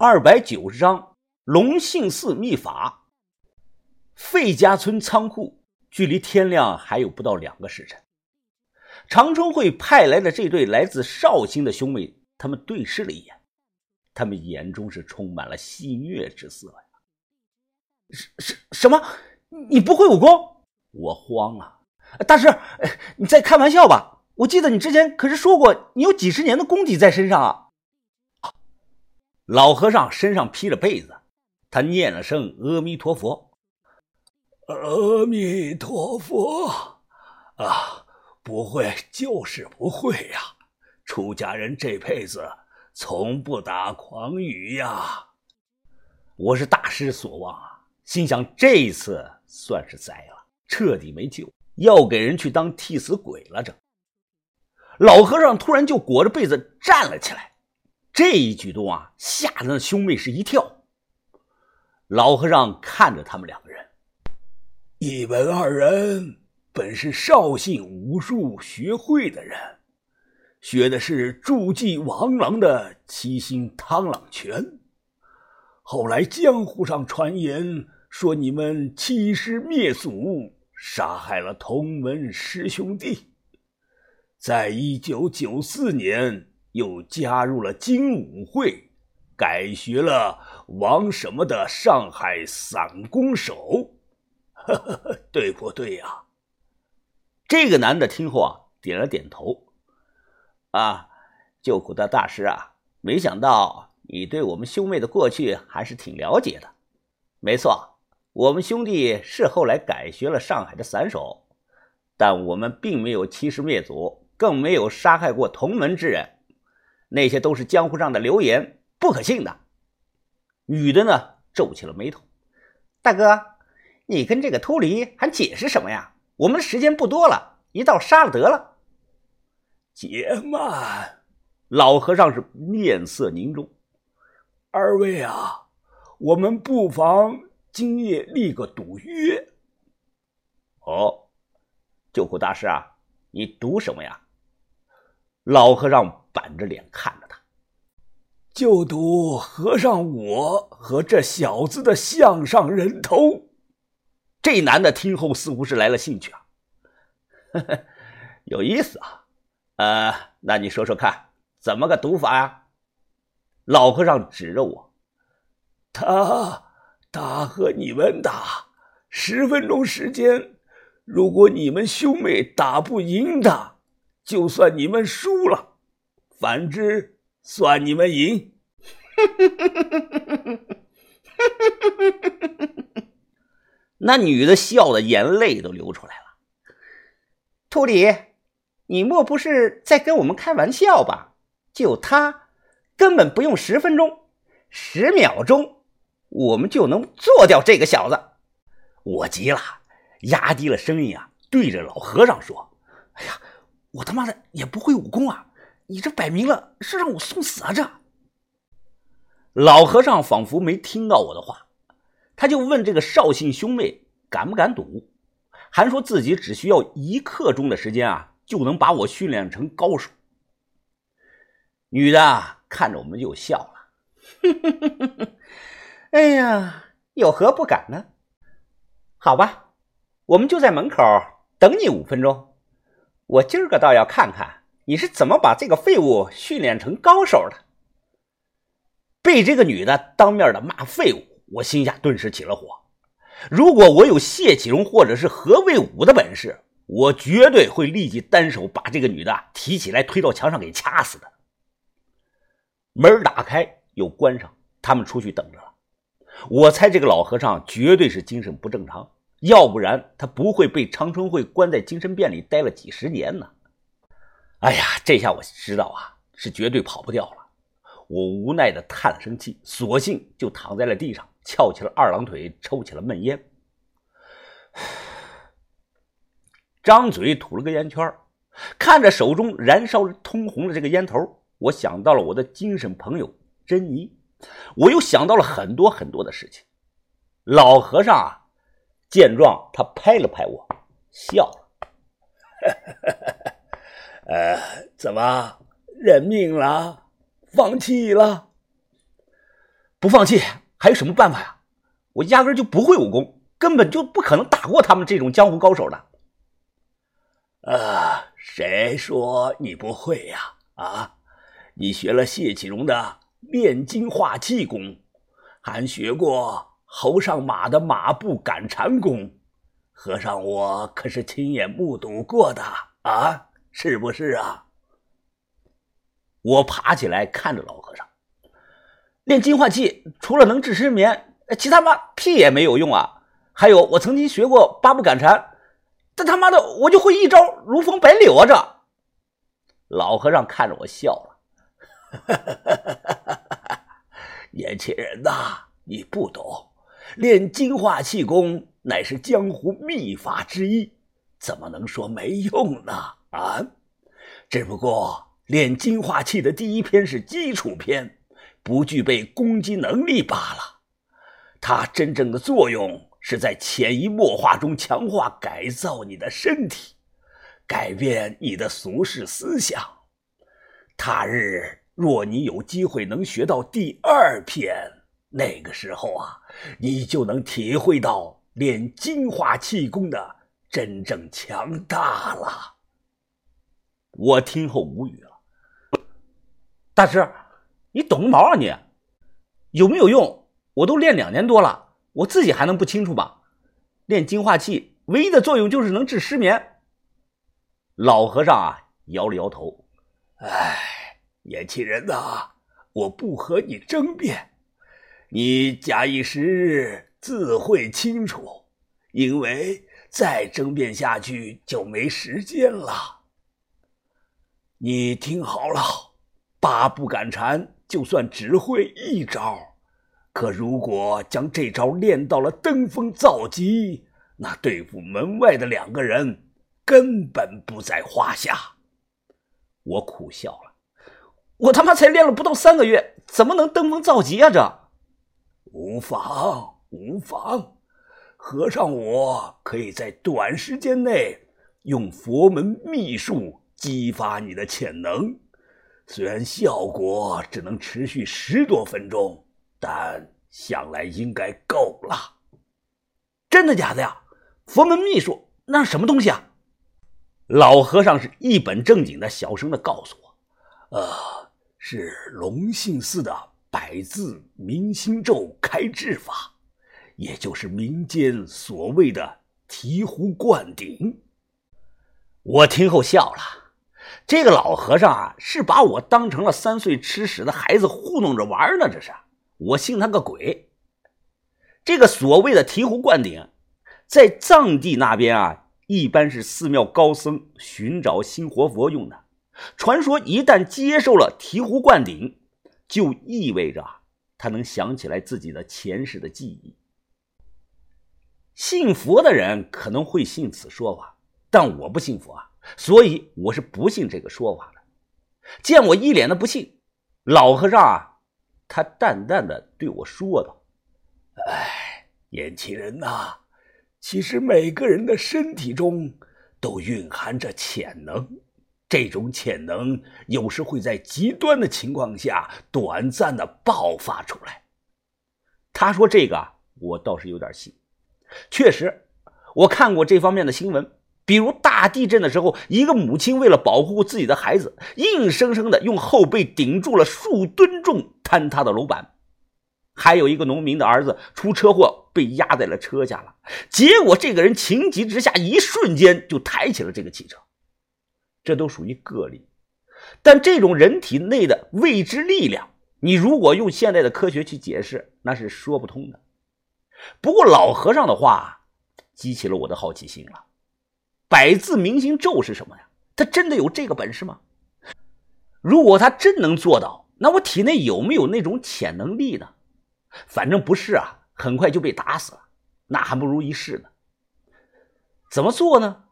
二百九十章龙姓寺秘法。费家村仓库距离天亮还有不到两个时辰。长春会派来的这对来自绍兴的兄妹，他们对视了一眼，他们眼中是充满了戏谑之色呀。什什什么？你不会武功？我慌了。大师，你在开玩笑吧？我记得你之前可是说过，你有几十年的功底在身上啊。老和尚身上披着被子，他念了声阿弥陀佛。阿弥陀佛啊，不会就是不会呀！出家人这辈子从不打诳语呀。我是大失所望啊，心想这一次算是栽了，彻底没救，要给人去当替死鬼了。这老和尚突然就裹着被子站了起来。这一举动啊，吓得那兄妹是一跳。老和尚看着他们两个人，一文二人本是绍兴武术学会的人，学的是助祭王郎的七星螳螂拳。后来江湖上传言说你们欺师灭祖，杀害了同门师兄弟，在一九九四年。又加入了精武会，改学了王什么的上海散功手，对不对呀？这个男的听后啊，点了点头。啊，救苦的大师啊，没想到你对我们兄妹的过去还是挺了解的。没错，我们兄弟是后来改学了上海的散手，但我们并没有欺师灭祖，更没有杀害过同门之人。那些都是江湖上的流言，不可信的。女的呢，皱起了眉头。大哥，你跟这个秃驴还解释什么呀？我们的时间不多了，一道杀了得了。且慢，老和尚是面色凝重。二位啊，我们不妨今夜立个赌约。哦，救苦大师啊，你赌什么呀？老和尚。板着脸看着他，就赌和尚我和这小子的项上人头。这男的听后似乎是来了兴趣啊，呵呵，有意思啊。呃，那你说说看，怎么个赌法呀？老和尚指着我，他他和你们打十分钟时间，如果你们兄妹打不赢他，就算你们输了。反之，算你们赢。那女的笑的眼泪都流出来了。秃李，你莫不是在跟我们开玩笑吧？就他，根本不用十分钟，十秒钟，我们就能做掉这个小子。我急了，压低了声音啊，对着老和尚说：“哎呀，我他妈的也不会武功啊！”你这摆明了是让我送死啊！这老和尚仿佛没听到我的话，他就问这个绍兴兄妹敢不敢赌，还说自己只需要一刻钟的时间啊，就能把我训练成高手。女的看着我们就笑了，哎呀，有何不敢呢？好吧，我们就在门口等你五分钟，我今儿个倒要看看。你是怎么把这个废物训练成高手的？被这个女的当面的骂废物，我心下顿时起了火。如果我有谢启荣或者是何卫武的本事，我绝对会立即单手把这个女的提起来推到墙上给掐死的。门打开又关上，他们出去等着了。我猜这个老和尚绝对是精神不正常，要不然他不会被长春会关在精神病里待了几十年呢。哎呀，这下我知道啊，是绝对跑不掉了。我无奈的叹了声气，索性就躺在了地上，翘起了二郎腿，抽起了闷烟，张嘴吐了个烟圈看着手中燃烧通红的这个烟头，我想到了我的精神朋友珍妮，我又想到了很多很多的事情。老和尚啊，见状，他拍了拍我，笑了。呃，怎么认命了？放弃了？不放弃还有什么办法呀？我压根就不会武功，根本就不可能打过他们这种江湖高手的。啊，谁说你不会呀？啊，你学了谢启荣的炼金化气功，还学过侯上马的马步赶蝉功，和尚我可是亲眼目睹过的啊，是不是啊？我爬起来看着老和尚，练金化气除了能治失眠，其他妈屁也没有用啊！还有，我曾经学过八步赶蝉，但他妈的我就会一招如风摆柳啊！这老和尚看着我笑了，年轻人呐，你不懂，练金化气功乃是江湖秘法之一，怎么能说没用呢？啊，只不过。练金化气的第一篇是基础篇，不具备攻击能力罢了。它真正的作用是在潜移默化中强化改造你的身体，改变你的俗世思想。他日若你有机会能学到第二篇，那个时候啊，你就能体会到练金化气功的真正强大了。我听后无语了。大师，你懂个毛啊你？有没有用？我都练两年多了，我自己还能不清楚吗？练金化气唯一的作用就是能治失眠。老和尚啊，摇了摇头。哎，年轻人呐，我不和你争辩，你假以时日自会清楚，因为再争辩下去就没时间了。你听好了。八步赶蝉，就算只会一招，可如果将这招练到了登峰造极，那对付门外的两个人根本不在话下。我苦笑了，我他妈才练了不到三个月，怎么能登峰造极啊？这无妨，无妨，和尚我可以在短时间内用佛门秘术激发你的潜能。虽然效果只能持续十多分钟，但想来应该够了。真的假的呀？佛门秘术那是什么东西啊？老和尚是一本正经的，小声的告诉我：“呃，是龙兴寺的百字明心咒开智法，也就是民间所谓的醍醐灌顶。”我听后笑了。这个老和尚啊，是把我当成了三岁吃屎的孩子糊弄着玩呢。这是我信他个鬼！这个所谓的醍醐灌顶，在藏地那边啊，一般是寺庙高僧寻找新活佛用的。传说一旦接受了醍醐灌顶，就意味着他能想起来自己的前世的记忆。信佛的人可能会信此说法，但我不信佛啊。所以我是不信这个说法的。见我一脸的不信，老和尚啊，他淡淡的对我说道：“哎，年轻人呐，其实每个人的身体中都蕴含着潜能，这种潜能有时会在极端的情况下短暂的爆发出来。”他说这个，我倒是有点信。确实，我看过这方面的新闻。比如大地震的时候，一个母亲为了保护自己的孩子，硬生生的用后背顶住了数吨重坍塌的楼板；还有一个农民的儿子出车祸被压在了车下了，结果这个人情急之下，一瞬间就抬起了这个汽车。这都属于个例，但这种人体内的未知力量，你如果用现代的科学去解释，那是说不通的。不过老和尚的话激起了我的好奇心了。百字明心咒是什么呀？他真的有这个本事吗？如果他真能做到，那我体内有没有那种潜能力呢？反正不是啊，很快就被打死了，那还不如一试呢。怎么做呢？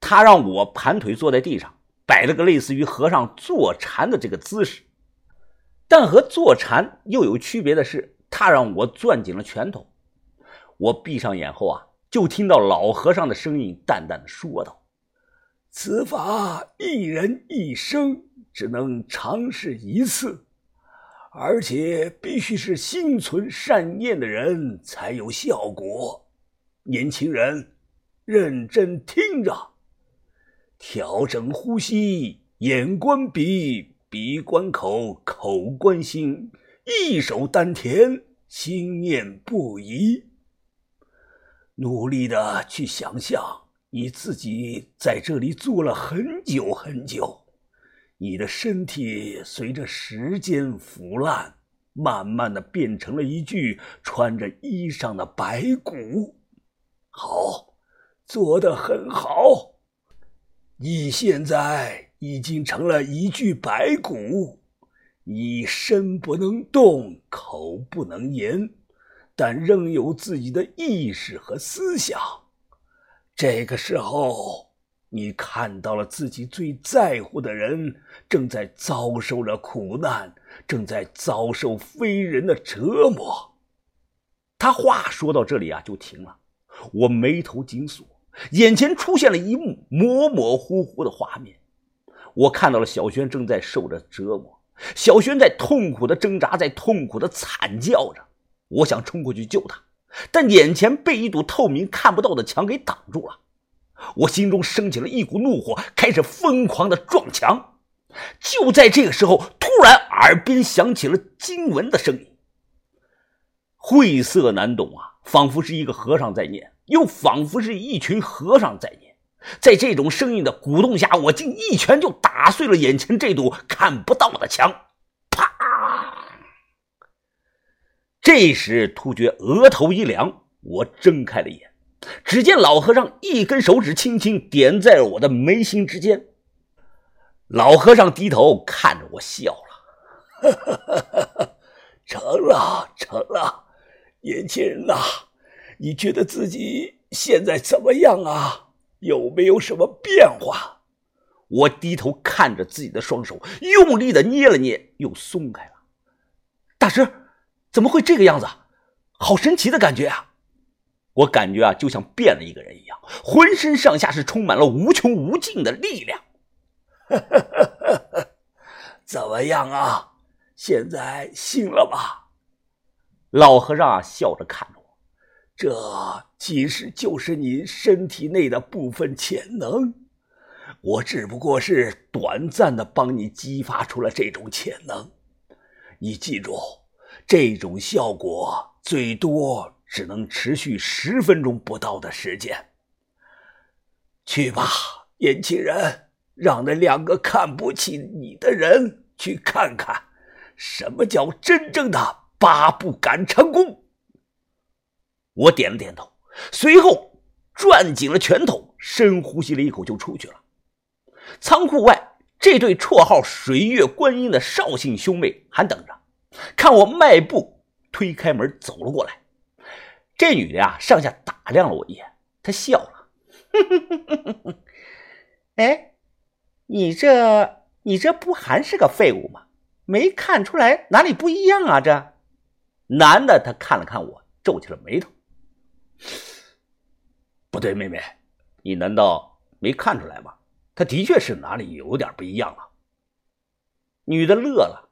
他让我盘腿坐在地上，摆了个类似于和尚坐禅的这个姿势，但和坐禅又有区别的是，他让我攥紧了拳头。我闭上眼后啊。就听到老和尚的声音淡淡的说道：“此法一人一生，只能尝试一次，而且必须是心存善念的人才有效果。年轻人，认真听着，调整呼吸，眼观鼻，鼻观口，口观心，一手丹田，心念不移。努力的去想象你自己在这里坐了很久很久，你的身体随着时间腐烂，慢慢的变成了一具穿着衣裳的白骨。好，做得很好，你现在已经成了一具白骨，你身不能动，口不能言。但仍有自己的意识和思想。这个时候，你看到了自己最在乎的人正在遭受着苦难，正在遭受非人的折磨。他话说到这里啊，就停了。我眉头紧锁，眼前出现了一幕模模糊糊的画面。我看到了小轩正在受着折磨，小轩在痛苦的挣扎，在痛苦的惨叫着。我想冲过去救他，但眼前被一堵透明看不到的墙给挡住了。我心中升起了一股怒火，开始疯狂的撞墙。就在这个时候，突然耳边响起了经文的声音，晦涩难懂啊，仿佛是一个和尚在念，又仿佛是一群和尚在念。在这种声音的鼓动下，我竟一拳就打碎了眼前这堵看不到的墙。啪这时，突觉额头一凉，我睁开了眼，只见老和尚一根手指轻轻点在了我的眉心之间。老和尚低头看着我笑了：“哈哈哈哈哈成了，成了，年轻人呐，你觉得自己现在怎么样啊？有没有什么变化？”我低头看着自己的双手，用力的捏了捏，又松开了。大师。怎么会这个样子？好神奇的感觉啊！我感觉啊，就像变了一个人一样，浑身上下是充满了无穷无尽的力量。怎么样啊？现在信了吧？老和尚，笑着看着我，这其实就是你身体内的部分潜能，我只不过是短暂的帮你激发出了这种潜能。你记住。这种效果最多只能持续十分钟不到的时间。去吧，年轻人，让那两个看不起你的人去看看，什么叫真正的八步赶长功。我点了点头，随后攥紧了拳头，深呼吸了一口，就出去了。仓库外，这对绰号“水月观音”的绍兴兄妹还等着。看我迈步推开门走了过来，这女的呀上下打量了我一眼，她笑了：“哼哼哼哼哼哎，你这你这不还是个废物吗？没看出来哪里不一样啊？”这男的他看了看我，皱起了眉头：“ 不对，妹妹，你难道没看出来吗？他的确是哪里有点不一样了。”女的乐了：“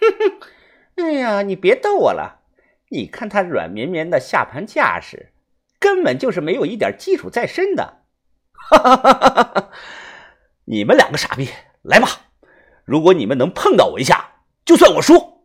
哼哼。”哎呀，你别逗我了！你看他软绵绵的下盘架势，根本就是没有一点基础在身的。哈哈哈哈哈哈！你们两个傻逼，来吧！如果你们能碰到我一下，就算我输。